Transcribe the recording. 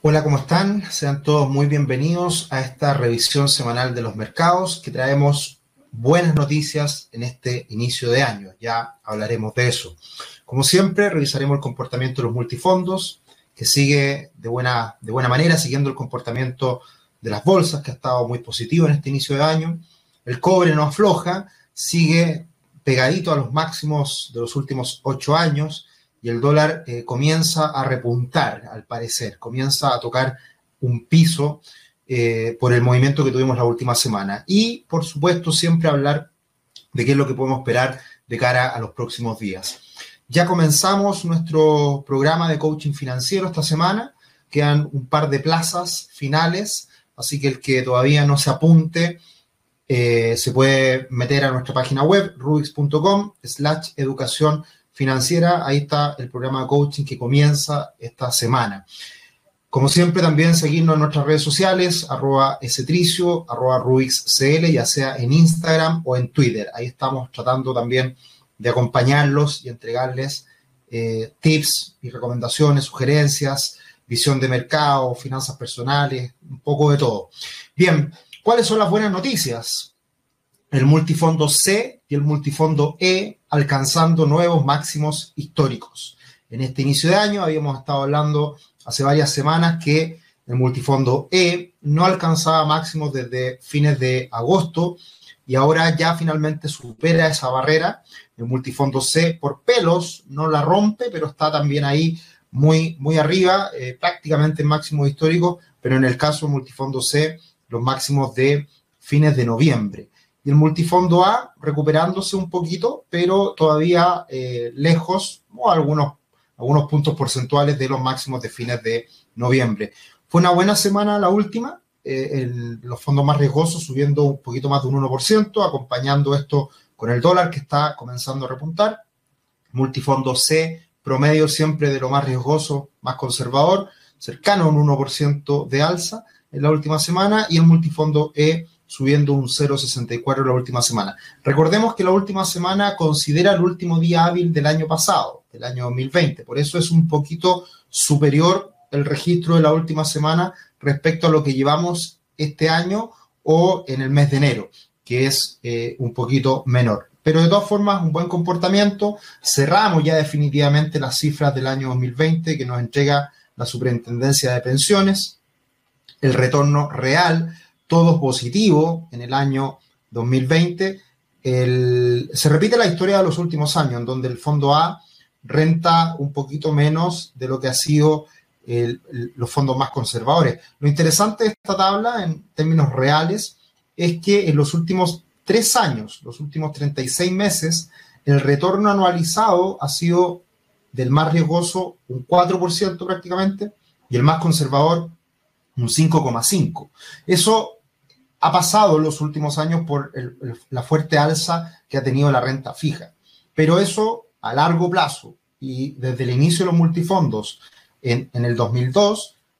Hola, ¿cómo están? Sean todos muy bienvenidos a esta revisión semanal de los mercados que traemos buenas noticias en este inicio de año. Ya hablaremos de eso. Como siempre, revisaremos el comportamiento de los multifondos, que sigue de buena, de buena manera, siguiendo el comportamiento de las bolsas, que ha estado muy positivo en este inicio de año. El cobre no afloja, sigue pegadito a los máximos de los últimos ocho años y el dólar eh, comienza a repuntar, al parecer, comienza a tocar un piso eh, por el movimiento que tuvimos la última semana. Y, por supuesto, siempre hablar de qué es lo que podemos esperar de cara a los próximos días. Ya comenzamos nuestro programa de coaching financiero esta semana. Quedan un par de plazas finales, así que el que todavía no se apunte eh, se puede meter a nuestra página web, rubix.com, slash educación financiera. Ahí está el programa de coaching que comienza esta semana. Como siempre, también seguirnos en nuestras redes sociales, arroba esetricio, arroba rubixcl, ya sea en Instagram o en Twitter. Ahí estamos tratando también de acompañarlos y entregarles eh, tips y recomendaciones, sugerencias, visión de mercado, finanzas personales, un poco de todo. Bien, ¿cuáles son las buenas noticias? El multifondo C y el multifondo E alcanzando nuevos máximos históricos. En este inicio de año habíamos estado hablando hace varias semanas que el multifondo E no alcanzaba máximos desde fines de agosto y ahora ya finalmente supera esa barrera. El multifondo C por pelos no la rompe, pero está también ahí muy, muy arriba, eh, prácticamente en máximos históricos, pero en el caso del multifondo C, los máximos de fines de noviembre el multifondo A recuperándose un poquito, pero todavía eh, lejos, o algunos, algunos puntos porcentuales de los máximos de fines de noviembre. Fue una buena semana la última, eh, los fondos más riesgosos subiendo un poquito más de un 1%, acompañando esto con el dólar que está comenzando a repuntar. Multifondo C, promedio siempre de lo más riesgoso, más conservador, cercano a un 1% de alza en la última semana, y el multifondo E subiendo un 0,64 la última semana. Recordemos que la última semana considera el último día hábil del año pasado, del año 2020, por eso es un poquito superior el registro de la última semana respecto a lo que llevamos este año o en el mes de enero, que es eh, un poquito menor. Pero de todas formas, un buen comportamiento. Cerramos ya definitivamente las cifras del año 2020 que nos entrega la Superintendencia de Pensiones. El retorno real todo positivo en el año 2020. se repite la historia de los últimos años, en donde el fondo A renta un poquito menos de lo que ha sido los fondos más conservadores. Lo interesante de esta tabla, en términos reales, es que en los últimos tres años, los últimos 36 meses, el retorno anualizado ha sido del más riesgoso un 4% prácticamente y el más conservador un 5,5%. Eso ha pasado en los últimos años por la fuerte alza que ha tenido la renta fija. Pero eso a largo plazo y desde el inicio de los multifondos en, el 2002